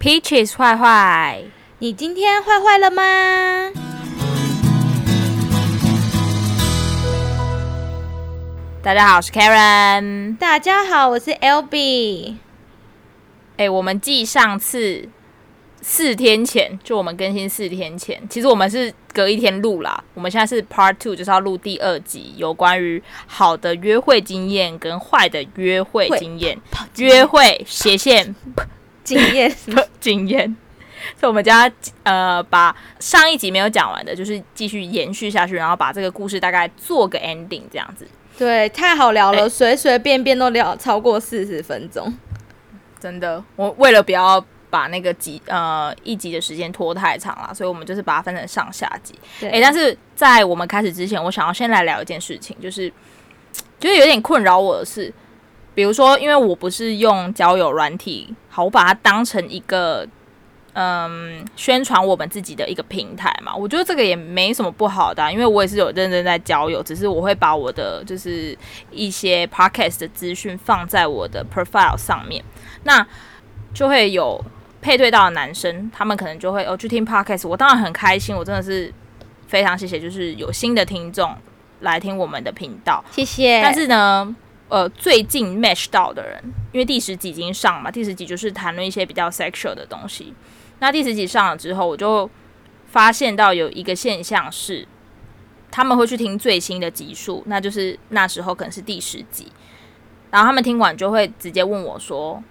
Peaches 坏坏，你今天坏坏了吗？大家好，我是 Karen。大家好，我是欸，我们继上次。四天前，就我们更新四天前，其实我们是隔一天录啦。我们现在是 Part Two，就是要录第二集，有关于好的约会经验跟坏的约会经验。约会斜线经验 经验，所以我们家呃把上一集没有讲完的，就是继续延续下去，然后把这个故事大概做个 ending 这样子。对，太好聊了，随随、欸、便便都聊超过四十分钟，真的。我为了不要。把那个集呃一集的时间拖太长了，所以我们就是把它分成上下集。哎、欸，但是在我们开始之前，我想要先来聊一件事情，就是觉得有点困扰我的是，比如说，因为我不是用交友软体，好，我把它当成一个嗯宣传我们自己的一个平台嘛。我觉得这个也没什么不好的、啊，因为我也是有认真在交友，只是我会把我的就是一些 podcast 的资讯放在我的 profile 上面，那就会有。配对到的男生，他们可能就会哦去听 podcast，我当然很开心，我真的是非常谢谢，就是有新的听众来听我们的频道，谢谢。但是呢，呃，最近 match 到的人，因为第十集已经上嘛，第十集就是谈论一些比较 sexual 的东西。那第十集上了之后，我就发现到有一个现象是，他们会去听最新的集数，那就是那时候可能是第十集，然后他们听完就会直接问我说：“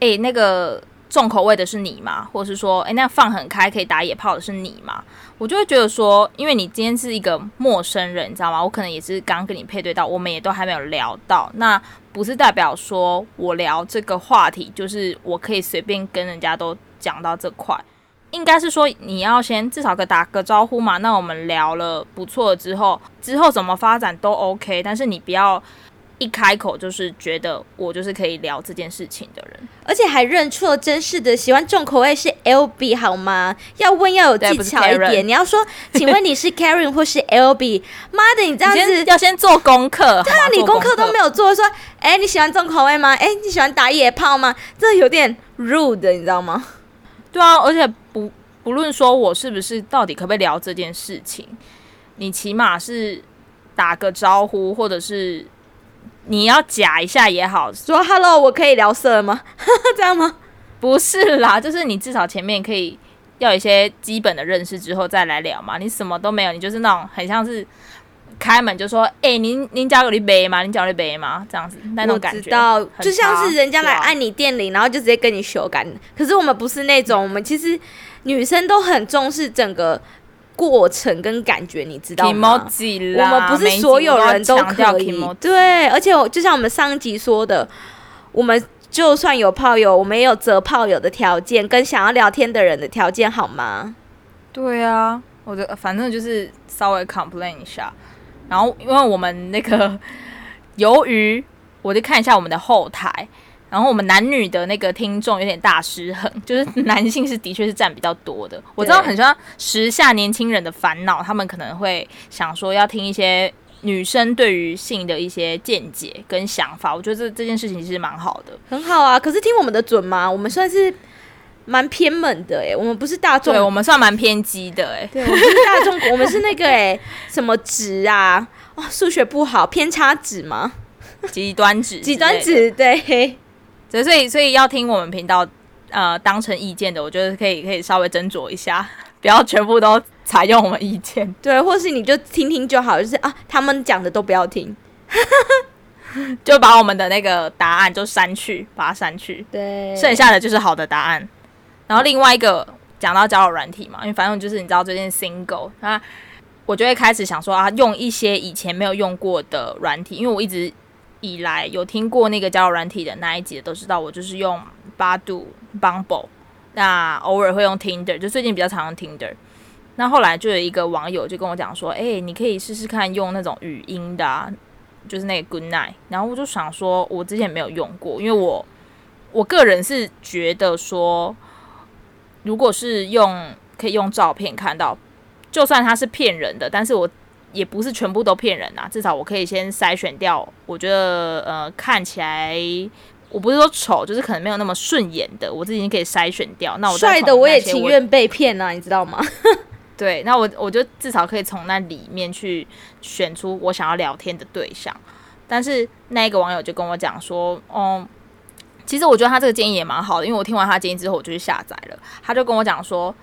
诶、那个。”重口味的是你吗？或者是说，诶、那放很开可以打野炮的是你吗？我就会觉得说，因为你今天是一个陌生人，你知道吗？我可能也是刚跟你配对到，我们也都还没有聊到，那不是代表说我聊这个话题就是我可以随便跟人家都讲到这块，应该是说你要先至少个打个招呼嘛。那我们聊了不错之后，之后怎么发展都 OK，但是你不要。一开口就是觉得我就是可以聊这件事情的人，而且还认错，真是的，喜欢重口味是 Albee 好吗？要问要有技巧一点，你要说，请问你是 Karen 或是 Albee？妈的，你这样子要先做功课，对啊，你功课都没有做，说，哎、欸，你喜欢重口味吗？哎、欸，你喜欢打野炮吗？这有点 rude，你知道吗？对啊，而且不不论说我是不是到底可不可以聊这件事情，你起码是打个招呼，或者是。你要假一下也好，说 “hello”，我可以聊色吗？这样吗？不是啦，就是你至少前面可以要有一些基本的认识之后再来聊嘛。你什么都没有，你就是那种很像是开门就说：“哎、欸，您您家有你杯吗？您叫我一杯吗？”这样子那种感觉，知道，就像是人家来按你店铃，然后就直接跟你修改。可是我们不是那种，我们其实女生都很重视整个。过程跟感觉，你知道吗？我们不是所有人都可以。对，而且就像我们上一集说的，我们就算有炮友，我们也有择炮友的条件，跟想要聊天的人的条件，好吗？对啊，我的反正就是稍微 complain 一下，然后因为我们那个，由于我就看一下我们的后台。然后我们男女的那个听众有点大失衡，就是男性是的确是占比较多的。我知道很像时下年轻人的烦恼，他们可能会想说要听一些女生对于性的一些见解跟想法。我觉得这这件事情其实蛮好的，很好啊。可是听我们的准吗？我们算是蛮偏门的哎，我们不是大众，对，我们算蛮偏激的哎。对，我们是大众，我们是那个哎什么值啊？哦，数学不好，偏差值吗？极端值，极端值，对。所以，所以要听我们频道，呃，当成意见的，我觉得可以，可以稍微斟酌一下，不要全部都采用我们意见。对，或是你就听听就好，就是啊，他们讲的都不要听，就把我们的那个答案就删去，把它删去。对，剩下的就是好的答案。然后另外一个讲到交友软体嘛，因为反正就是你知道最近 single，那我就会开始想说啊，用一些以前没有用过的软体，因为我一直。以来有听过那个交友软体的那一集的都知道，我就是用八度、Bumble，那偶尔会用 Tinder，就最近比较常用 Tinder。那后来就有一个网友就跟我讲说：“哎、你可以试试看用那种语音的、啊，就是那个 Good Night。”然后我就想说，我之前没有用过，因为我我个人是觉得说，如果是用可以用照片看到，就算他是骗人的，但是我。也不是全部都骗人呐，至少我可以先筛选掉。我觉得呃看起来我不是说丑，就是可能没有那么顺眼的，我自己可以筛选掉。那我帅的我也情愿被骗啊，你知道吗？对，那我我就至少可以从那里面去选出我想要聊天的对象。但是那一个网友就跟我讲说，嗯，其实我觉得他这个建议也蛮好的，因为我听完他建议之后，我就去下载了。他就跟我讲说，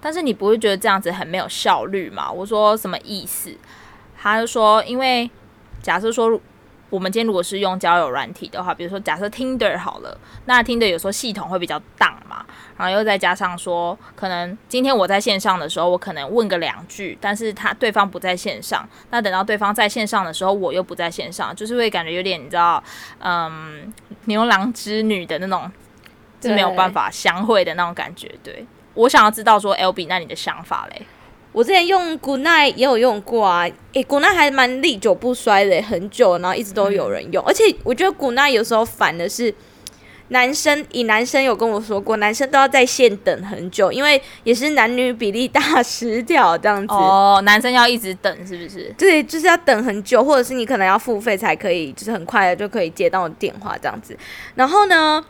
但是你不会觉得这样子很没有效率吗？我说什么意思？他就说，因为假设说。我们今天如果是用交友软体的话，比如说假设 Tinder 好了，那 Tinder 有时候系统会比较荡嘛，然后又再加上说，可能今天我在线上的时候，我可能问个两句，但是他对方不在线上，那等到对方在线上的时候，我又不在线上，就是会感觉有点你知道，嗯，牛郎织女的那种是没有办法相会的那种感觉。对，我想要知道说，Albee，那你的想法嘞？我之前用 Goodnight 也有用过啊，诶、欸、Goodnight 还蛮历久不衰的，很久，然后一直都有人用。嗯、而且我觉得 Goodnight 有时候烦的是，男生以男生有跟我说过，男生都要在线等很久，因为也是男女比例大失调这样子。哦，男生要一直等是不是？对，就是要等很久，或者是你可能要付费才可以，就是很快的就可以接到电话这样子。然后呢？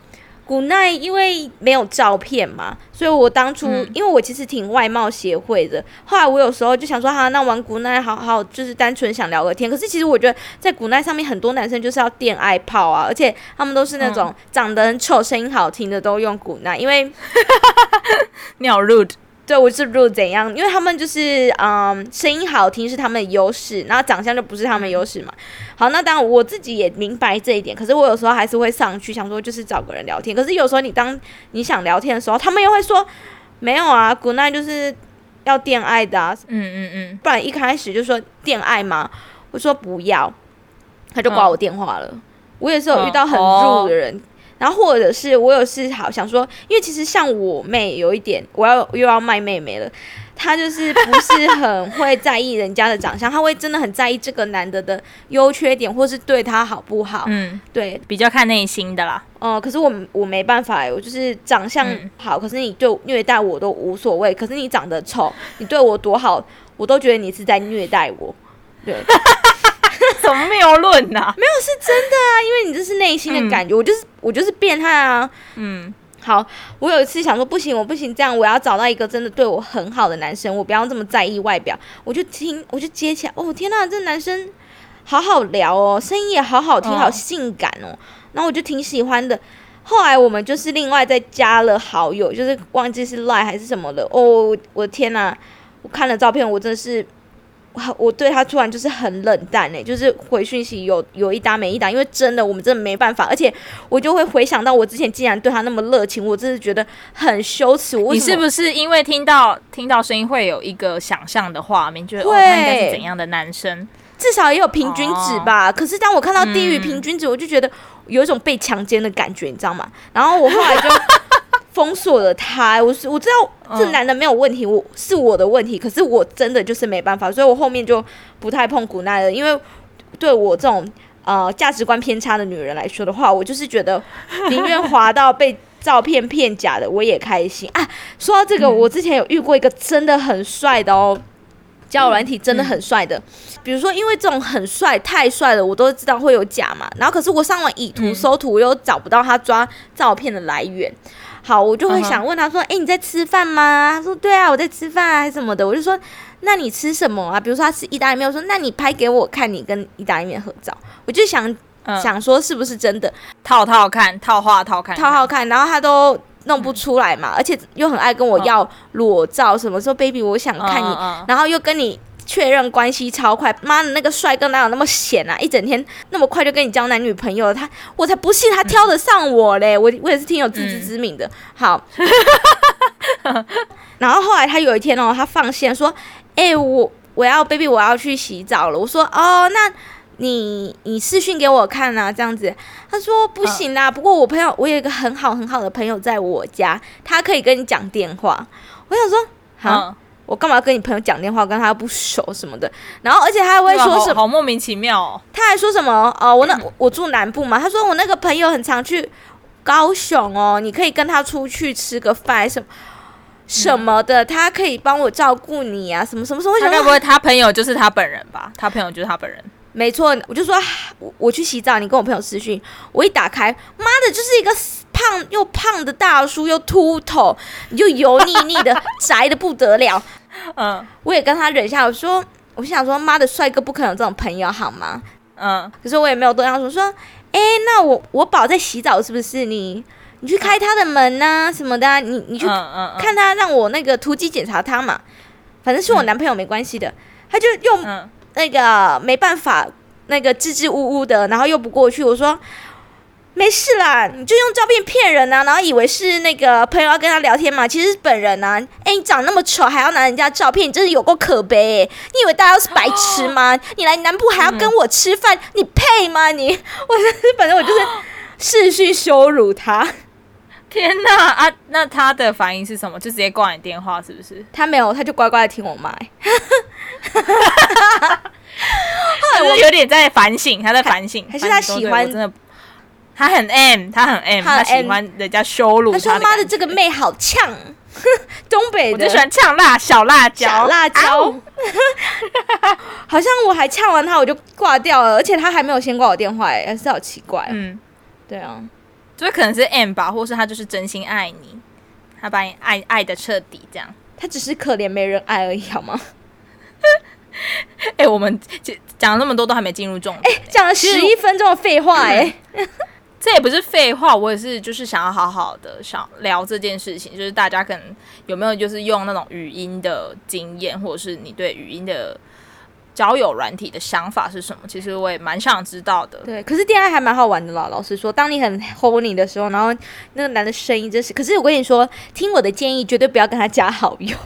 古奈因为没有照片嘛，所以我当初、嗯、因为我其实挺外貌协会的，后来我有时候就想说，哈，那玩古奈好好，就是单纯想聊个天。可是其实我觉得在古奈上面，很多男生就是要电爱泡啊，而且他们都是那种长得很丑、声音好听的都用古奈，因为 你好 rude。对，我是如果怎样，因为他们就是嗯，声音好听是他们的优势，然后长相就不是他们优势嘛。好，那当然我自己也明白这一点，可是我有时候还是会上去想说，就是找个人聊天。可是有时候你当你想聊天的时候，他们又会说没有啊，Good night 就是要恋爱的啊，嗯嗯嗯，不然一开始就说恋爱嘛，我说不要，他就挂我电话了。嗯、我也是有遇到很 rude 的人。哦然后或者是我有事好想说，因为其实像我妹有一点，我要又要卖妹妹了，她就是不是很会在意人家的长相，她会真的很在意这个男的的优缺点，或是对他好不好。嗯，对，比较看内心的啦。哦、呃，可是我我没办法，我就是长相好，嗯、可是你就虐待我都无所谓。可是你长得丑，你对我多好，我都觉得你是在虐待我。对。怎么没有论呐？没有是真的啊，因为你这是内心的感觉，嗯、我就是我就是变态啊。嗯，好，我有一次想说不行，我不行，这样我要找到一个真的对我很好的男生，我不要这么在意外表。我就听，我就接起来，哦天呐，这男生好好聊哦，声音也好好听，好性感哦。然后我就挺喜欢的。后来我们就是另外再加了好友，就是忘记是 Line 还是什么了。哦，我的天呐，我看了照片，我真的是。我对他突然就是很冷淡哎，就是回讯息有有一搭没一搭，因为真的我们真的没办法，而且我就会回想到我之前竟然对他那么热情，我真的觉得很羞耻。你是不是因为听到听到声音会有一个想象的画面，觉得他应该是怎样的男生？至少也有平均值吧。哦、可是当我看到低于平均值，嗯、我就觉得有一种被强奸的感觉，你知道吗？然后我后来就。封锁了他，我是我知道这男的没有问题，我是我的问题，可是我真的就是没办法，所以我后面就不太碰古奈了，因为对我这种呃价值观偏差的女人来说的话，我就是觉得宁愿滑到被照片骗假的，我也开心。啊。说到这个，我之前有遇过一个真的很帅的哦，交友软体真的很帅的，比如说因为这种很帅太帅了，我都知道会有假嘛，然后可是我上网以图搜图，我又找不到他抓照片的来源。好，我就会想问他说：“诶、欸，你在吃饭吗？”他说：“对啊，我在吃饭啊，还是什么的。”我就说：“那你吃什么啊？”比如说他吃意大利面，我说：“那你拍给我看你跟意大利面合照。”我就想、嗯、想说是不是真的，套套看，套话套看，套套看，然后他都弄不出来嘛，嗯、而且又很爱跟我要裸照，什么说 baby 我想看你，然后又跟你。确认关系超快，妈的那个帅哥哪有那么闲啊？一整天那么快就跟你交男女朋友，他我才不信他挑得上我嘞！我我也是挺有自知之明的。好，然后后来他有一天哦，他放线说：“哎、欸，我我要 baby，我要去洗澡了。”我说：“哦，那你你视讯给我看啊，这样子。”他说：“不行啦，不过我朋友我有一个很好很好的朋友在我家，他可以跟你讲电话。”我想说，好。我干嘛要跟你朋友讲电话？跟他不熟什么的，然后而且他还会说什么？好，好莫名其妙哦。他还说什么？哦、呃，我那 我住南部嘛。他说我那个朋友很常去高雄哦，你可以跟他出去吃个饭什么什么的，他可以帮我照顾你啊，什么什么什么。他该不会他朋友就是他本人吧？他朋友就是他本人。没错，我就说我我去洗澡，你跟我朋友私讯，我一打开，妈的，就是一个胖又胖的大叔，又秃头，又油腻腻的，宅的不得了。嗯，我也跟他忍下，我说，我想说，妈的，帅哥不可能有这种朋友好吗？嗯，可是我也没有多想说，说，哎，那我我宝在洗澡是不是你？你去开他的门呐、啊，什么的、啊？你你去看他，让我那个突击检查他嘛。反正是我男朋友没关系的，他就用那个没办法，那个支支吾吾的，然后又不过去。我说没事啦，你就用照片骗人啊，然后以为是那个朋友要跟他聊天嘛，其实是本人啊。哎，你长那么丑还要拿人家照片，你真是有够可悲、欸！你以为大家都是白痴吗？你来南部还要跟我吃饭，你配吗？你，我真是反正我就是 视讯羞辱他。天呐啊！那他的反应是什么？就直接挂你电话是不是？他没有，他就乖乖的听我骂。后来我有点在反省，他在反省，还是他喜欢？真的，他很 M，他很 M，他喜欢人家羞辱他。他说：“妈的，这个妹好呛，东北的，我就喜欢呛辣小辣椒，小辣椒。啊” 好像我还呛完他，我就挂掉了，而且他还没有先挂我电话，哎，还是好奇怪。嗯，对啊。所以可能是 M 吧，或是他就是真心爱你，他把你爱爱的彻底，这样。他只是可怜没人爱而已，好吗？哎、欸，我们讲讲了那么多，都还没进入重点。哎、欸，讲了十一分钟的废话、欸，哎，这也不是废话，我也是就是想要好好的想聊这件事情，就是大家可能有没有就是用那种语音的经验，或者是你对语音的。交友软体的想法是什么？其实我也蛮想知道的。对，可是恋爱还蛮好玩的啦。老实说，当你很 horny 的时候，然后那个男的声音真是……可是我跟你说，听我的建议，绝对不要跟他加好友，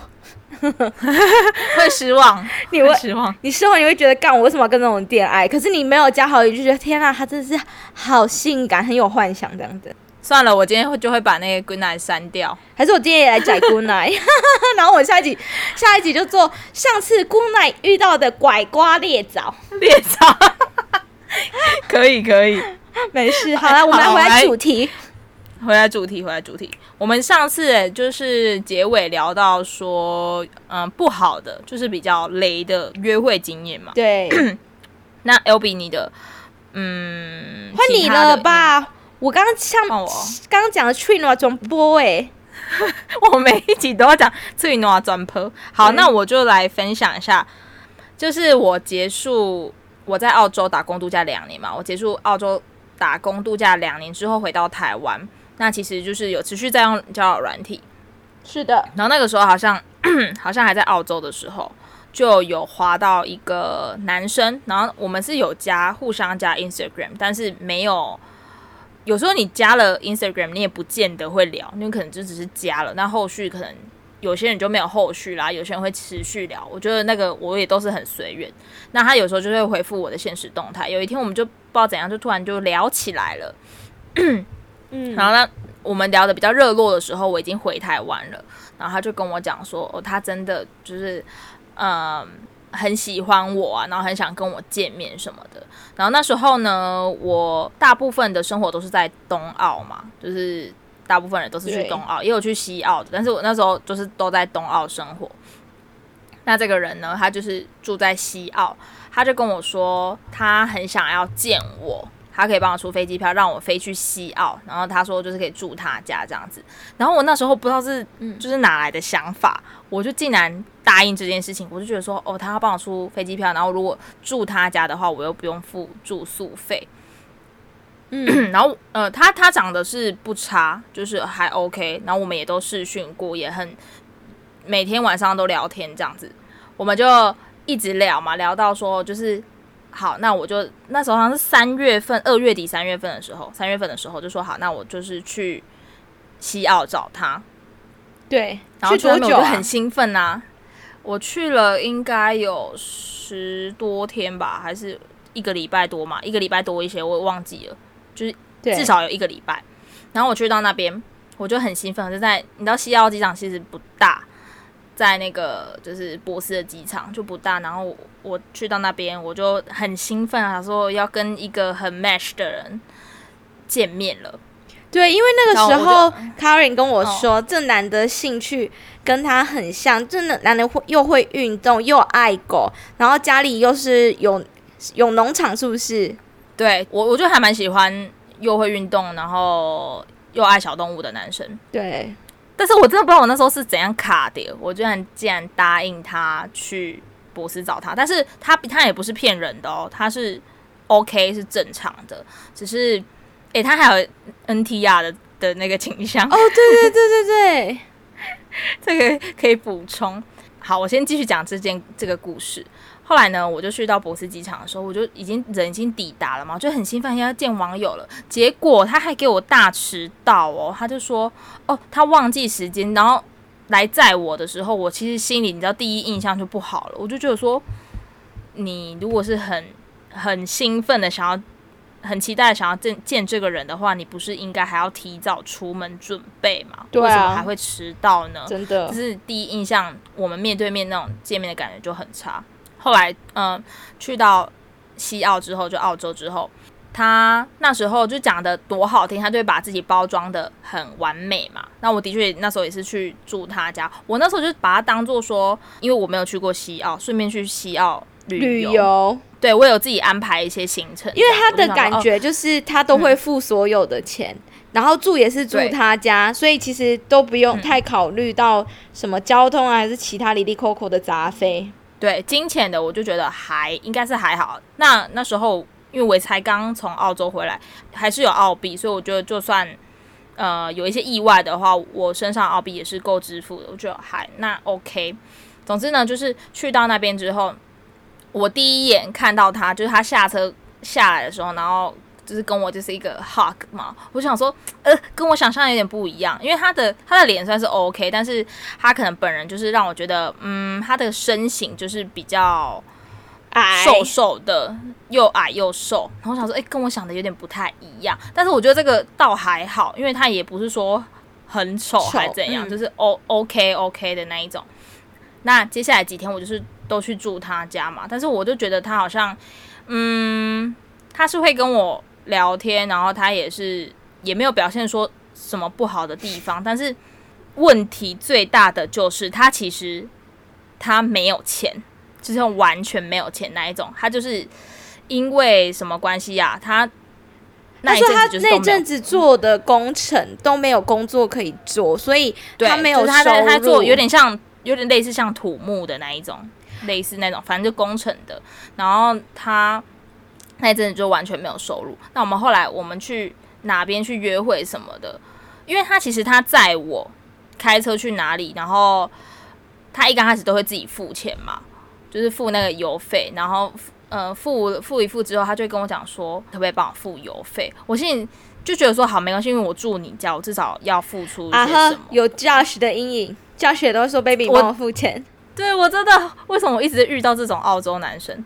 会失望。你会失望，你失望，你会觉得干我为什么要跟这种恋爱？可是你没有加好友，就觉得天啊，他真的是好性感，很有幻想这样子。算了，我今天会就会把那个 Good Night 删掉，还是我今天也来讲 Good Night，然后我下一集下一集就做上次 Good Night 遇到的拐瓜裂枣裂枣，可以可以，没事。好了，我们来回来主题，回来主题，回来主题。我们上次就是结尾聊到说，嗯，不好的就是比较雷的约会经验嘛。对，那 Albee 你的，嗯，换你了吧。我刚刚像刚刚讲的翠诺转播哎，我每一集都要讲翠诺转播。好，那我就来分享一下，就是我结束我在澳洲打工度假两年嘛，我结束澳洲打工度假两年之后回到台湾，那其实就是有持续在用交友软体，是的。然后那个时候好像 好像还在澳洲的时候，就有滑到一个男生，然后我们是有加互相加 Instagram，但是没有。有时候你加了 Instagram，你也不见得会聊，因为可能就只是加了，那后续可能有些人就没有后续啦，有些人会持续聊。我觉得那个我也都是很随缘。那他有时候就会回复我的现实动态。有一天我们就不知道怎样，就突然就聊起来了。嗯，然后呢，我们聊的比较热络的时候，我已经回台湾了。然后他就跟我讲说，哦，他真的就是，嗯。很喜欢我啊，然后很想跟我见面什么的。然后那时候呢，我大部分的生活都是在东澳嘛，就是大部分人都是去东澳，也有去西澳的。但是我那时候就是都在东澳生活。那这个人呢，他就是住在西澳，他就跟我说，他很想要见我。他可以帮我出飞机票，让我飞去西澳。然后他说就是可以住他家这样子。然后我那时候不知道是就是哪来的想法，嗯、我就竟然答应这件事情。我就觉得说，哦，他要帮我出飞机票，然后如果住他家的话，我又不用付住宿费。嗯，然后呃，他他长得是不差，就是还 OK。然后我们也都试训过，也很每天晚上都聊天这样子。我们就一直聊嘛，聊到说就是。好，那我就那时候好像是三月份，二月底三月份的时候，三月份的时候就说好，那我就是去西澳找他。对，然后去多久啊？我就很兴奋啊！我去了应该有十多天吧，还是一个礼拜多嘛？一个礼拜多一些，我也忘记了，就是至少有一个礼拜。然后我去到那边，我就很兴奋，就在你知道西澳机场其实不大。在那个就是波斯的机场就不大，然后我，我去到那边我就很兴奋啊，说要跟一个很 match 的人见面了。对，因为那个时候 Karen 跟我说，哦、这男的兴趣跟他很像，这男的会又会运动又爱狗，然后家里又是有有农场是不是？对我，我就还蛮喜欢又会运动，然后又爱小动物的男生。对，但是我真的不知道我那时候是怎样卡的，我居然竟然答应他去博斯找他，但是他他也不是骗人的哦，他是 OK 是正常的，只是诶，他还有 NTR 的的那个倾向哦，对对对对对，这个可以补充。好，我先继续讲这件这个故事。后来呢，我就去到博斯机场的时候，我就已经人已经抵达了嘛，就很兴奋要见网友了。结果他还给我大迟到哦，他就说哦，他忘记时间，然后来载我的时候，我其实心里你知道第一印象就不好了，我就觉得说，你如果是很很兴奋的想要很期待想要见见这个人的话，你不是应该还要提早出门准备吗？对啊，为什么还会迟到呢？真的，就是第一印象，我们面对面那种见面的感觉就很差。后来，嗯、呃，去到西澳之后，就澳洲之后，他那时候就讲的多好听，他就会把自己包装的很完美嘛。那我的确那时候也是去住他家，我那时候就把他当做说，因为我没有去过西澳，顺便去西澳旅游。旅游对，我有自己安排一些行程，因为他的感觉就是他都会付所有的钱，嗯、然后住也是住他家，所以其实都不用太考虑到什么交通啊，还是其他哩哩扣扣的杂费。对金钱的，我就觉得还应该是还好。那那时候因为我才刚从澳洲回来，还是有澳币，所以我觉得就算呃有一些意外的话，我身上澳币也是够支付的。我觉得还那 OK。总之呢，就是去到那边之后，我第一眼看到他，就是他下车下来的时候，然后。就是跟我就是一个 hug 嘛，我想说，呃，跟我想象有点不一样，因为他的他的脸算是 OK，但是他可能本人就是让我觉得，嗯，他的身形就是比较矮，瘦瘦的，又矮又瘦。然后我想说，哎、欸，跟我想的有点不太一样，但是我觉得这个倒还好，因为他也不是说很丑还怎样，嗯、就是 O OK OK 的那一种。那接下来几天我就是都去住他家嘛，但是我就觉得他好像，嗯，他是会跟我。聊天，然后他也是也没有表现说什么不好的地方，但是问题最大的就是他其实他没有钱，就是完全没有钱那一种。他就是因为什么关系呀？他他说他那阵子做的工程都没有工作可以做，所以他没有收入。他他做有点像有点类似像土木的那一种，类似那种，反正就工程的。然后他。那阵子就完全没有收入。那我们后来我们去哪边去约会什么的，因为他其实他载我开车去哪里，然后他一刚开始都会自己付钱嘛，就是付那个油费，然后呃付付一付之后，他就会跟我讲说可不可以帮我付油费。我心里就觉得说好没关系，因为我住你家，我至少要付出一些什么。啊、有 Josh 的阴影，Josh 也都会说 baby 帮我付钱。对，我真的为什么我一直遇到这种澳洲男生？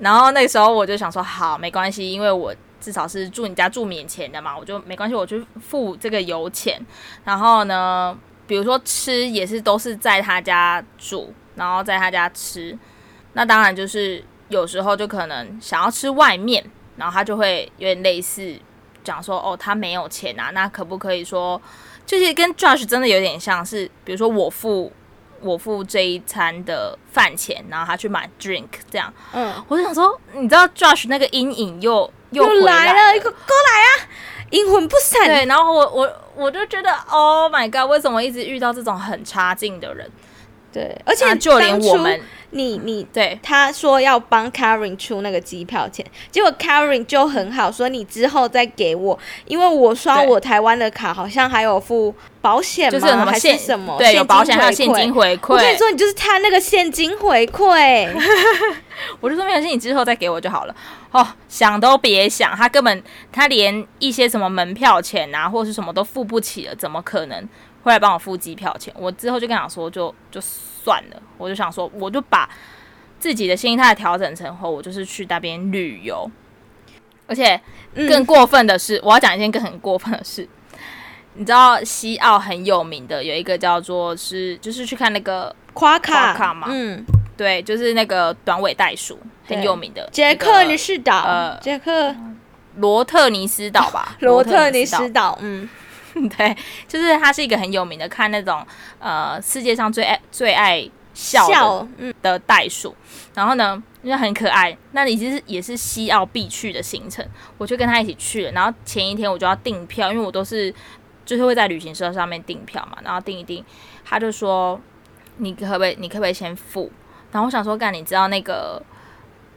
然后那时候我就想说，好，没关系，因为我至少是住你家住免钱的嘛，我就没关系，我就付这个油钱。然后呢，比如说吃也是都是在他家煮，然后在他家吃。那当然就是有时候就可能想要吃外面，然后他就会有点类似讲说，哦，他没有钱啊，那可不可以说，就是跟 Josh 真的有点像是，比如说我付。我付这一餐的饭钱，然后他去买 drink，这样。嗯，我就想说，你知道 Josh 那个阴影又又来了，一个，过来啊，阴魂不散。对，然后我我我就觉得，Oh my god，为什么一直遇到这种很差劲的人？对，而且就连我们。你你对他说要帮 Karen 出那个机票钱，结果 Karen 就很好说，你之后再给我，因为我刷我台湾的卡好像还有付保险吗？就是什么还是什么？对，有保险还有现金回馈。我跟你说，你就是他那个现金回馈，我就说没关系，你之后再给我就好了。哦，想都别想，他根本他连一些什么门票钱啊，或是什么都付不起了，怎么可能会来帮我付机票钱？我之后就跟他说，就就。算了，我就想说，我就把自己的心态调整成后，我就是去那边旅游。而且更过分的是，嗯、我要讲一件更很过分的事。你知道西澳很有名的有一个叫做是，就是去看那个夸卡，卡嘛，嗯，对，就是那个短尾袋鼠很有名的杰克尼斯岛，呃，杰克罗特尼斯岛吧，罗特尼斯岛，嗯。对，就是它是一个很有名的，看那种呃世界上最爱最爱笑的袋鼠，然后呢，因为很可爱，那已经是也是西澳必去的行程，我就跟他一起去了。然后前一天我就要订票，因为我都是就是会在旅行社上面订票嘛，然后订一订，他就说你可不可以，你可不可以先付？然后我想说，干，你知道那个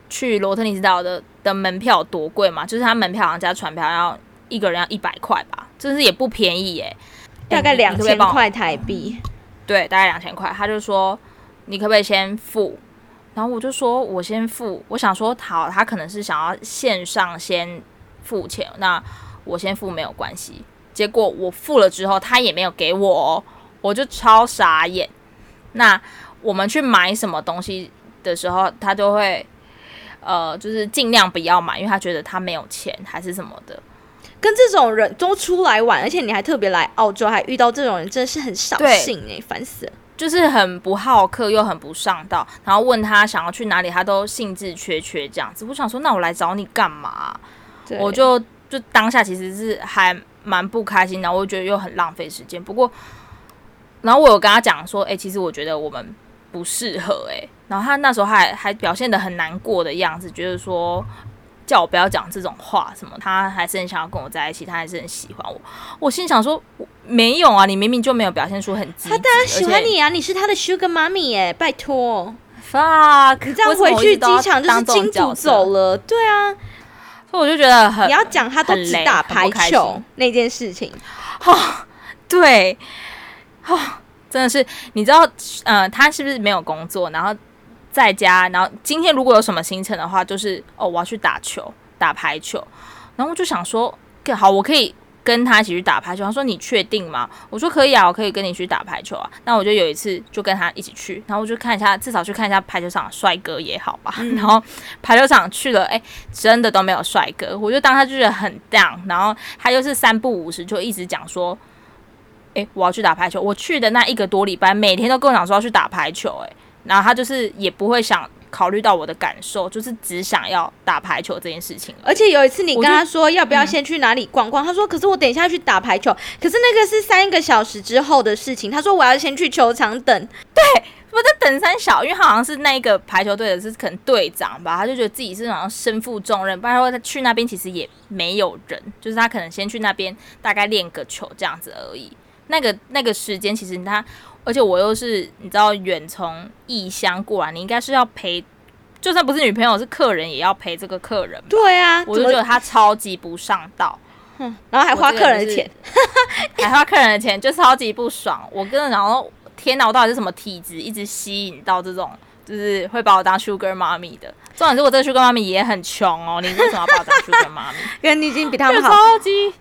去罗特尼斯岛的的门票多贵吗？就是他门票好像加船票要一个人要一百块吧，真是也不便宜耶，大概两千块台币。对，大概两千块。他就说。你可不可以先付？然后我就说，我先付。我想说，好，他可能是想要线上先付钱，那我先付没有关系。结果我付了之后，他也没有给我，我就超傻眼。那我们去买什么东西的时候，他就会呃，就是尽量不要买，因为他觉得他没有钱还是什么的。跟这种人都出来玩，而且你还特别来澳洲，还遇到这种人，真的是很扫兴哎，烦死了。就是很不好客，又很不上道，然后问他想要去哪里，他都兴致缺缺这样子。我想说，那我来找你干嘛？我就就当下其实是还蛮不开心的，我觉得又很浪费时间。不过，然后我有跟他讲说，哎、欸，其实我觉得我们不适合、欸，哎，然后他那时候还还表现的很难过的样子，觉得说。叫我不要讲这种话，什么他还是很想要跟我在一起，他还是很喜欢我。我心想说，没有啊，你明明就没有表现出很积极。他当然喜欢你啊，你是他的 Sugar Mommy 耶，拜托。fuck，你这样回去机场就是金主走了，对啊。所以我就觉得很，你要讲他都只打排球那件事情，哦，对，哦，真的是，你知道，呃，他是不是没有工作，然后？在家，然后今天如果有什么行程的话，就是哦，我要去打球，打排球。然后我就想说，好，我可以跟他一起去打排球。他说：“你确定吗？”我说：“可以啊，我可以跟你去打排球啊。”那我就有一次就跟他一起去，然后我就看一下，至少去看一下排球场帅哥也好吧。嗯、然后排球场去了，哎，真的都没有帅哥。我就当他就是很 down，然后他又是三不五时就一直讲说：“哎，我要去打排球。”我去的那一个多礼拜，每天都跟我讲说要去打排球，哎。然后他就是也不会想考虑到我的感受，就是只想要打排球这件事情。而且有一次你跟他说要不要先去哪里逛逛，他说：“可是我等一下去打排球。”可是那个是三个小时之后的事情。他说：“我要先去球场等。”对，我在等三小，因为他好像是那个排球队的是可能队长吧，他就觉得自己是好像身负重任。不然说他去那边其实也没有人，就是他可能先去那边大概练个球这样子而已。那个那个时间其实他。而且我又是你知道远从异乡过来，你应该是要陪，就算不是女朋友是客人，也要陪这个客人。对啊，我就觉得他超级不上道，嗯，然后还花客人的钱，还花客人的钱，就超级不爽。我跟然后天哪，我到底是什么体质，一直吸引到这种就是会把我当 Sugar Mommy 的。重点是我这个 Sugar Mommy 也很穷哦，你为什么要把我当 Sugar Mommy？因为你已经比他们好。超级。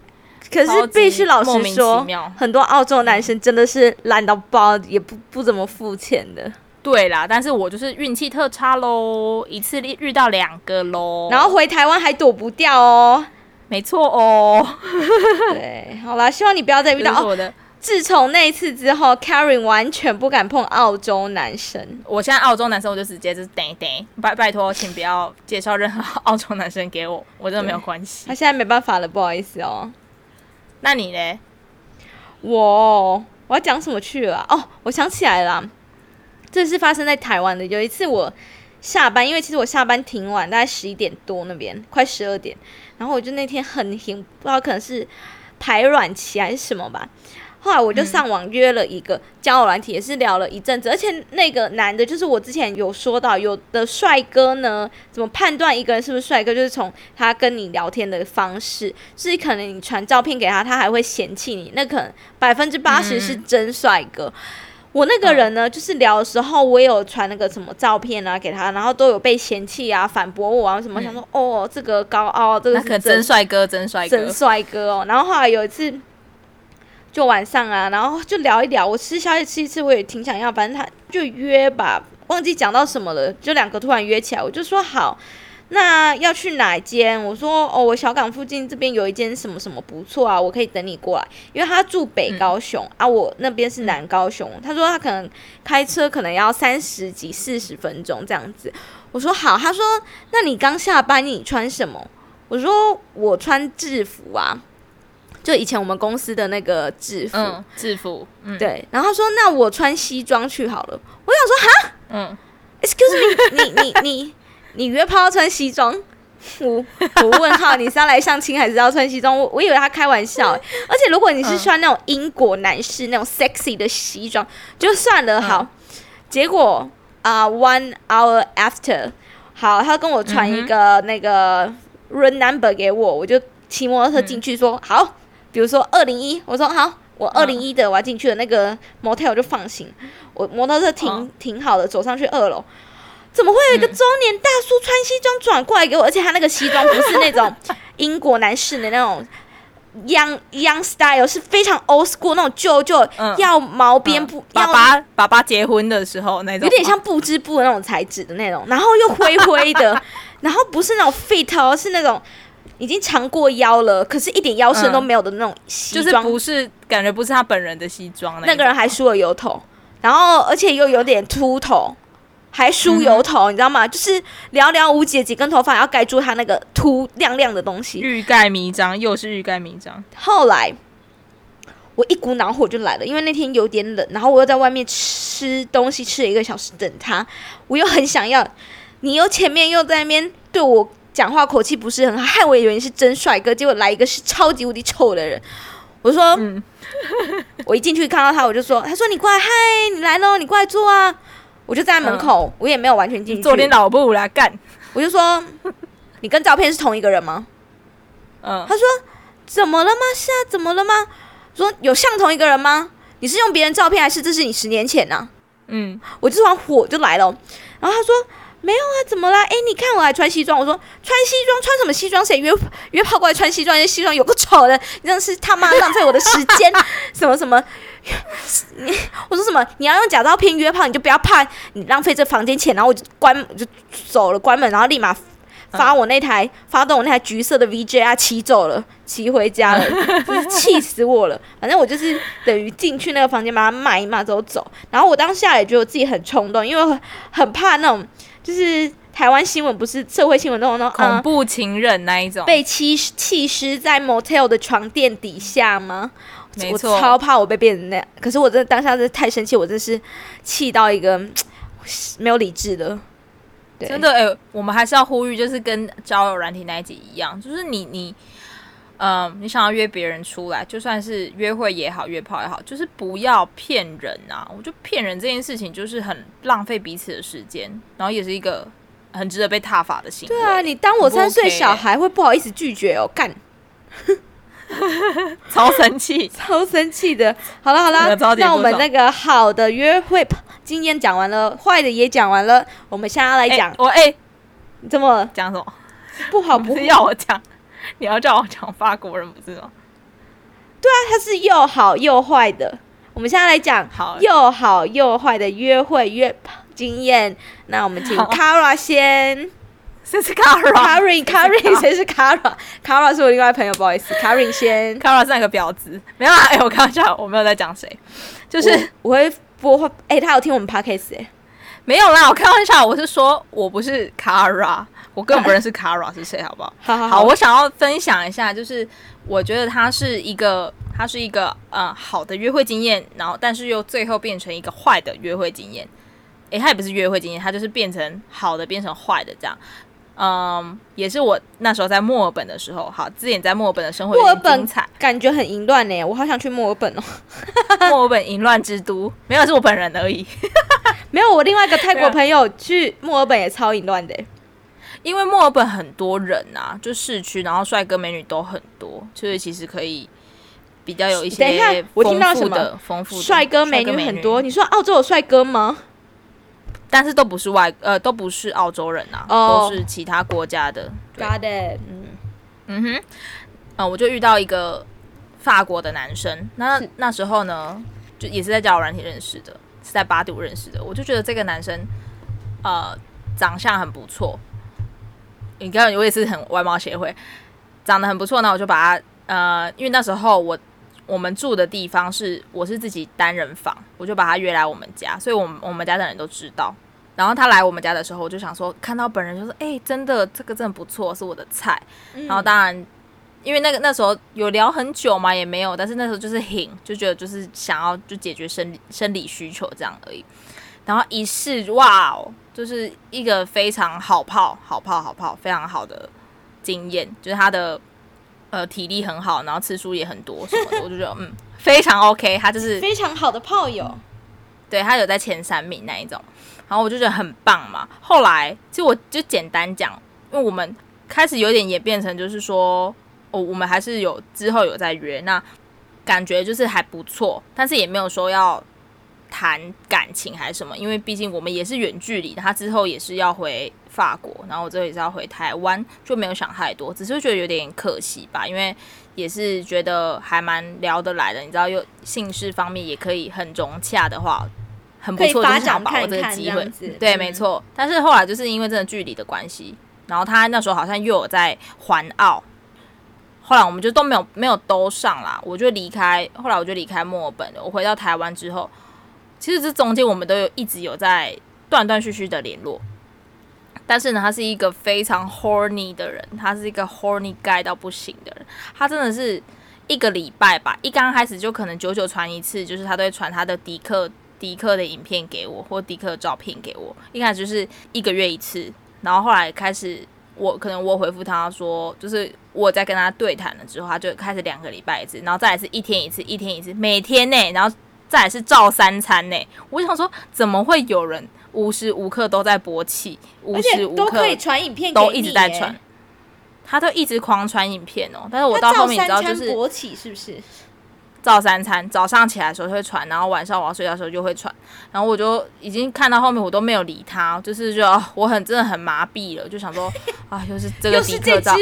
可是必须老实说，很多澳洲男生真的是懒到爆，也不不怎么付钱的。对啦，但是我就是运气特差喽，一次遇到两个喽，然后回台湾还躲不掉哦。没错哦。对，好啦，希望你不要再遇到我的。自从那一次之后，Karen 完全不敢碰澳洲男生。我现在澳洲男生，我就直接就是等一等，拜拜托，请不要介绍任何澳洲男生给我，我真的没有关系。他现在没办法了，不好意思哦。那你呢？我我要讲什么去了？哦，我想起来了，这是发生在台湾的。有一次我下班，因为其实我下班挺晚，大概十一点多那边，快十二点。然后我就那天很闲，不知道可能是排卵期还是什么吧。后来我就上网约了一个交友软体，也是聊了一阵子，而且那个男的，就是我之前有说到，有的帅哥呢，怎么判断一个人是不是帅哥，就是从他跟你聊天的方式，是可能你传照片给他，他还会嫌弃你，那可能百分之八十是真帅哥。嗯、我那个人呢，就是聊的时候，我也有传那个什么照片啊给他，然后都有被嫌弃啊，反驳我啊什么，想说、嗯、哦，这个高傲，这个是真帅哥，真帅哥，真帅哥哦。然后后来有一次。就晚上啊，然后就聊一聊。我吃宵夜吃一次，我也挺想要。反正他就约吧，忘记讲到什么了。就两个突然约起来，我就说好，那要去哪间？我说哦，我小港附近这边有一间什么什么不错啊，我可以等你过来。因为他住北高雄、嗯、啊，我那边是南高雄。他说他可能开车可能要三十几四十分钟这样子。我说好，他说那你刚下班你穿什么？我说我穿制服啊。就以前我们公司的那个制服，嗯、制服，嗯、对。然后他说：“那我穿西装去好了。”我想说：“哈，嗯，excuse me，你你你你约炮要穿西装？我我问号，你是要来相亲还是要穿西装？我我以为他开玩笑。而且如果你是穿那种英国男士那种 sexy 的西装，就算了。好，结果啊、uh,，one hour after，好，他跟我传一个那个 room number 给我，我就骑摩托车进去说好。”比如说二零一，我说好，我二零一的我要进去了，那个 motel 就放行，我摩托车停停好了，走上去二楼，怎么会有一个中年大叔穿西装转过来给我？而且他那个西装不是那种 英国男士的那种 young young style，是非常 old school 那种旧旧要毛边布，爸爸爸爸结婚的时候那种，有点像布织布的那种材质的那种，然后又灰灰的，然后不是那种 fit 哦，是那种。已经长过腰了，可是一点腰身都没有的那种西装，就是不是感觉不是他本人的西装。那个人还梳了油头，然后而且又有点秃头，还梳油头，嗯、你知道吗？就是寥寥无几几根头发要盖住他那个秃亮亮的东西，欲盖弥彰，又是欲盖弥彰。后来我一股恼火就来了，因为那天有点冷，然后我又在外面吃东西吃了一个小时等他，我又很想要，你又前面又在那边对我。讲话口气不是很好，害我以为你是真帅哥，结果来一个是超级无敌丑的人。我说，嗯、我一进去看到他，我就说，他说你过来，嗨，你来喽，你过来坐啊。我就站在门口，嗯、我也没有完全进去，做点老布来干。我就说，你跟照片是同一个人吗？嗯，他说怎么了吗？是啊，怎么了吗？说有像同一个人吗？你是用别人照片，还是这是你十年前呢、啊？嗯，我就突火就来了，然后他说。没有啊，怎么啦？哎，你看我还穿西装，我说穿西装穿什么西装？谁约约炮过来穿西装？那西装有个丑的，你真的是他妈浪费我的时间！什么什么？你我说什么？你要用假照片约炮，你就不要怕你浪费这房间钱，然后我就关我就走了，关门，然后立马发我那台、嗯、发动我那台橘色的 VJR 骑走了，骑回家了，真是气死我了！反正我就是等于进去那个房间把它骂一骂之后走，然后我当下也觉得我自己很冲动，因为很怕那种。就是台湾新闻不是社会新闻那种那种恐怖情人那一种，被弃弃尸在 motel 的床垫底下吗？没错，我超怕我被变成那样。可是我真的当下真的太生气，我真是气到一个 没有理智的。真的哎、欸，我们还是要呼吁，就是跟交友软体那一集一样，就是你你。嗯，你想要约别人出来，就算是约会也好，约炮也好，就是不要骗人啊！我觉得骗人这件事情就是很浪费彼此的时间，然后也是一个很值得被踏伐的行为。对啊，你当我三岁小孩会不好意思拒绝哦，干，超生气，超生气的。好了好了，那我们那个好的约会经验讲完了，坏的也讲完了，我们现在要来讲、欸、我哎，欸、你这么讲什么？不好不是要我讲。你要叫我讲法国人不是吗？对啊，他是又好又坏的。我们现在来讲又好又坏的约会约经验。那我们请 Kara 先。谁是 Kara？Karin，Karin，谁是 Kara？Kara 是我另外朋友，不好意思。Karin 先。Kara 是那个婊子。没有啊，哎、欸，我开玩笑，我没有在讲谁。就是我，我会播话，哎、欸，他有听我们 Podcast 哎、欸。没有啦，我开玩笑，我是说我不是 Kara。我根本不认识 Kara 是谁，好不好？好，好，好，好，我想要分享一下，就是我觉得他是一个，他是一个，呃，好的约会经验，然后但是又最后变成一个坏的约会经验。诶，他也不是约会经验，他就是变成好的变成坏的这样。嗯，也是我那时候在墨尔本的时候，好，之前在墨尔本的生活有点精彩，感觉很淫乱呢，我好想去墨尔本哦。墨尔本淫乱之都，没有是我本人而已，没有我另外一个泰国朋友去墨尔本也超淫乱的。因为墨尔本很多人啊，就市区，然后帅哥美女都很多，所以其实可以比较有一些。等一下，我听到什么？丰富的帅哥美女很多。你说澳洲有帅哥吗？但是都不是外呃，都不是澳洲人啊，oh, 都是其他国家的。Got it。嗯嗯哼，啊、呃，我就遇到一个法国的男生，那那时候呢，就也是在交友软体认识的，是在巴杜认识的。我就觉得这个男生呃，长相很不错。你看，我也是很外貌协会，长得很不错。那我就把他，呃，因为那时候我我们住的地方是我是自己单人房，我就把他约来我们家，所以我们我们家的人都知道。然后他来我们家的时候，我就想说，看到本人就说，哎、欸，真的这个真的不错，是我的菜。嗯、然后当然因为那个那时候有聊很久嘛，也没有，但是那时候就是很就觉得就是想要就解决生理生理需求这样而已。然后一试，哇哦，就是一个非常好泡、好泡、好泡，非常好的经验，就是他的呃体力很好，然后次数也很多什么的，我就觉得嗯非常 OK，他就是非常好的炮友，对他有在前三名那一种，然后我就觉得很棒嘛。后来其实我就简单讲，因为我们开始有点也变成就是说。哦，我们还是有之后有在约，那感觉就是还不错，但是也没有说要谈感情还是什么，因为毕竟我们也是远距离，他之后也是要回法国，然后我这也是要回台湾，就没有想太多，只是觉得有点可惜吧，因为也是觉得还蛮聊得来的，你知道，又姓氏方面也可以很融洽的话，很不错，就是想把握这个机会，对，没错。但是后来就是因为真的距离的关系，然后他那时候好像又有在环澳。后来我们就都没有没有都上啦，我就离开。后来我就离开墨尔本了。我回到台湾之后，其实这中间我们都有一直有在断断续续的联络。但是呢，他是一个非常 horny 的人，他是一个 horny guy 到不行的人。他真的是一个礼拜吧，一刚开始就可能久久传一次，就是他都会传他的迪克迪克的影片给我，或迪克的照片给我。一开始就是一个月一次，然后后来开始。我可能我回复他说，就是我在跟他对谈了之后，他就开始两个礼拜一次，然后再来是一天一次，一天一次，每天呢，然后再来是照三餐呢。我想说，怎么会有人无时无刻都在勃起，无时无刻都可以传影片，都一直在传，他都一直狂传影片哦。但是我到后面你知道，就是勃起是不是？照三餐，早上起来的时候会传，然后晚上我要睡觉的时候就会传，然后我就已经看到后面，我都没有理他，就是就我很真的很麻痹了，就想说 啊，又是这个迪克照，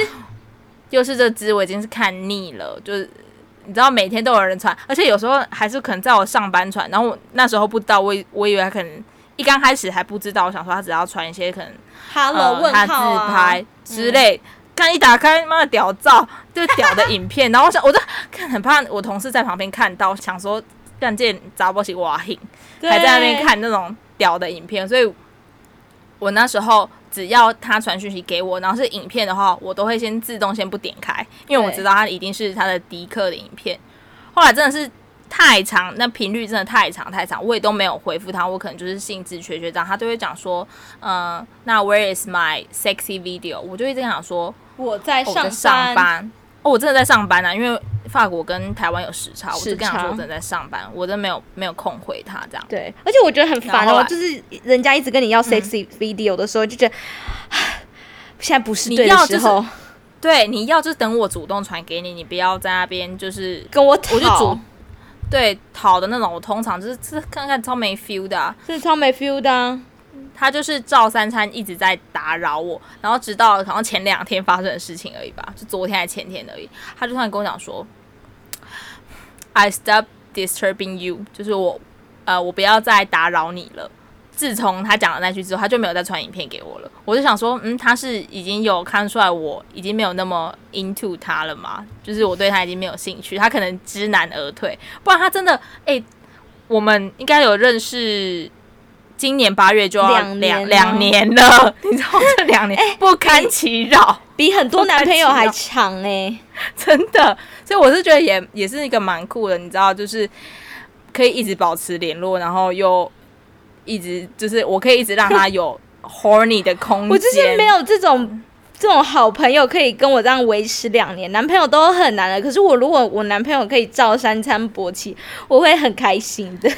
又是这只，我已经是看腻了，就是你知道每天都有人传，而且有时候还是可能在我上班传，然后我那时候不知道，我我以为他可能一刚开始还不知道，我想说他只要传一些可能 Hello、呃、他自拍之类。嗯。看一打开，妈的屌照，就屌的影片，然后我想，我就看很怕我同事在旁边看到，想说干这砸不起哇嘿，还在那边看那种屌的影片，所以我那时候只要他传讯息给我，然后是影片的话，我都会先自动先不点开，因为我知道他一定是他的迪克的影片。后来真的是。太长，那频率真的太长太长，我也都没有回复他，我可能就是兴致缺缺这样，他就会讲说，嗯、那 Where is my sexy video？我就一直想说我在上，上班哦，我真的在上班啊，因为法国跟台湾有时差，我就跟他说我真的在上班，我真的没有没有空回他这样。对，而且我觉得很烦哦，就是人家一直跟你要 sexy video 的时候，嗯、就觉得现在不是对的时候，你要、就是、对，你要就等我主动传给你，你不要在那边就是跟我讨，我就主。对，讨的那种，我通常就是是看看超没 feel 的、啊，是超没 feel 的、啊。他就是照三餐一直在打扰我，然后直到好像前两天发生的事情而已吧，就昨天还前天而已。他就突然跟我讲说：“I stop disturbing you，就是我，呃，我不要再打扰你了。”自从他讲了那句之后，他就没有再传影片给我了。我就想说，嗯，他是已经有看出来我已经没有那么 into 他了吗？就是我对他已经没有兴趣，他可能知难而退。不然他真的，哎、我们应该有认识，今年八月就要两两两年了。你知道这两年不堪其扰，比很多男朋友还长哎、欸，真的。所以我是觉得也也是一个蛮酷的，你知道，就是可以一直保持联络，然后又。一直就是我可以一直让他有 horny 的空间。我之前没有这种这种好朋友可以跟我这样维持两年，男朋友都很难的。可是我如果我男朋友可以照三餐勃起，我会很开心的。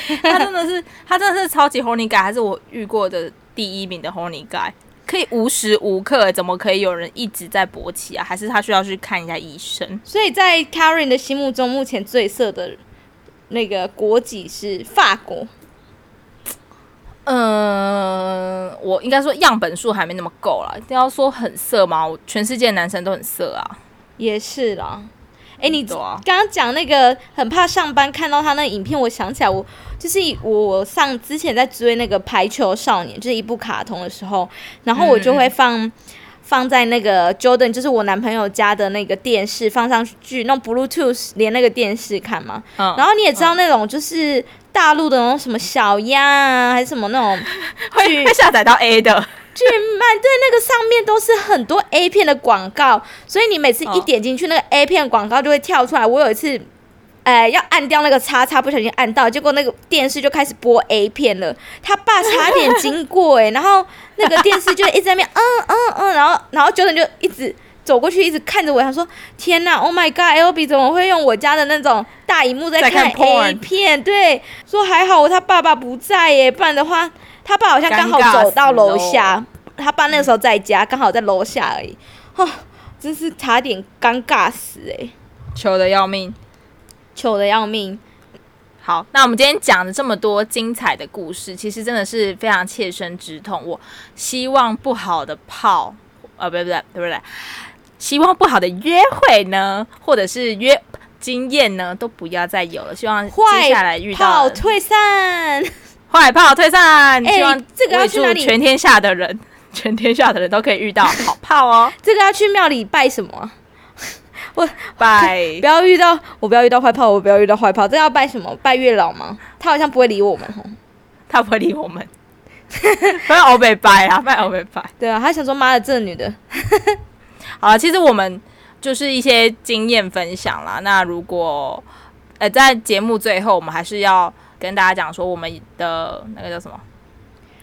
他真的是，他真的是超级 horny guy，还是我遇过的第一名的 horny guy，可以无时无刻，怎么可以有人一直在勃起啊？还是他需要去看一下医生？所以在 Karen 的心目中，目前最色的。那个国籍是法国，嗯、呃，我应该说样本数还没那么够啦。一定要说很色吗？全世界男生都很色啊，也是啦。哎、欸，你刚刚讲那个很怕上班看到他那影片，我想起来我，我就是我上之前在追那个排球少年，就是一部卡通的时候，然后我就会放。嗯放在那个 Jordan，就是我男朋友家的那个电视，放上去弄 Bluetooth 连那个电视看嘛。嗯、然后你也知道那种就是大陆的那种什么小鸭啊，还是什么那种 会会下载到 A 的。巨慢，对，那个上面都是很多 A 片的广告，所以你每次一点进去，那个 A 片广告就会跳出来。我有一次，哎、呃，要按掉那个叉叉，不小心按到，结果那个电视就开始播 A 片了。他爸差点经过、欸，哎，然后那个电视就一直在那边，嗯嗯嗯，然后然后 Jordan 就一直走过去，一直看着我，他说：“天哪，Oh my God，Albee 怎么会用我家的那种大荧幕在看 A 片？”对，说还好我他爸爸不在耶，不然的话。他爸好像刚好走到楼下，他爸那个时候在家，刚、嗯、好在楼下而已。哦，真是差点尴尬死哎、欸，糗的要命，糗的要命。好，那我们今天讲了这么多精彩的故事，其实真的是非常切身之痛。我希望不好的炮，呃，不对不对对不对，希望不好的约会呢，或者是约经验呢，都不要再有了。希望接下来遇到退散。坏炮退散，希望这个要去哪里？全天下的人，全天下的人都可以遇到好 炮哦。这个要去庙里拜什么？我拜，不要遇到，我不要遇到坏炮，我不要遇到坏炮。这个要拜什么？拜月老吗？他好像不会理我们哦，他不会理我们。拜欧北拜啊，拜欧北拜。对啊，他想说妈的，这女的。好了，其实我们就是一些经验分享啦。那如果呃，在节目最后，我们还是要。跟大家讲说，我们的那个叫什么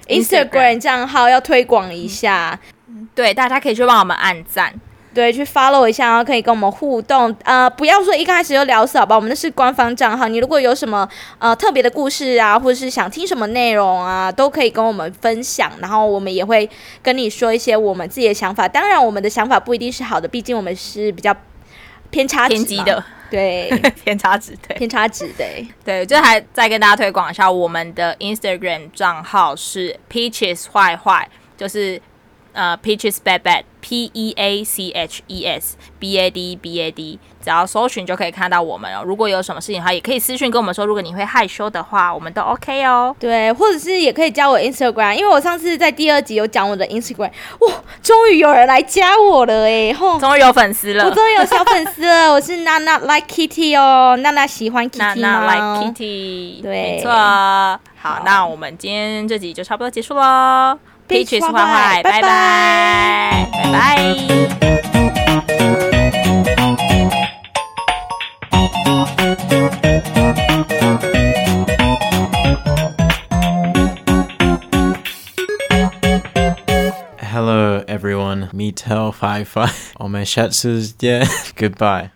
Instagram 账号要推广一下，嗯，对，大家可以去帮我们按赞，对，去 follow 一下，然后可以跟我们互动。呃，不要说一开始就聊死好吧，我们那是官方账号，你如果有什么呃特别的故事啊，或者是想听什么内容啊，都可以跟我们分享，然后我们也会跟你说一些我们自己的想法。当然，我们的想法不一定是好的，毕竟我们是比较偏差偏激的。对，偏差值，对，偏差值，对，对，就还再跟大家推广一下，我们的 Instagram 账号是 Peaches 坏坏，就是呃 Peaches bad bad，P E A C H E S B A D B A D。只要搜寻就可以看到我们哦。如果有什么事情的话，也可以私讯跟我们说。如果你会害羞的话，我们都 OK 哦。对，或者是也可以加我 Instagram，因为我上次在第二集有讲我的 Instagram，哇，终于有人来加我了哎，吼，终于有粉丝了，我终于有小粉丝了。我是娜娜 Like Kitty 哦，娜娜喜欢 Kitty 娜娜 Like Kitty，对，没错。好，好，那我们今天这集就差不多结束喽。Peaches 坏坏，拜拜，拜拜。Hello everyone, me tell five five. 我们下次见，Goodbye.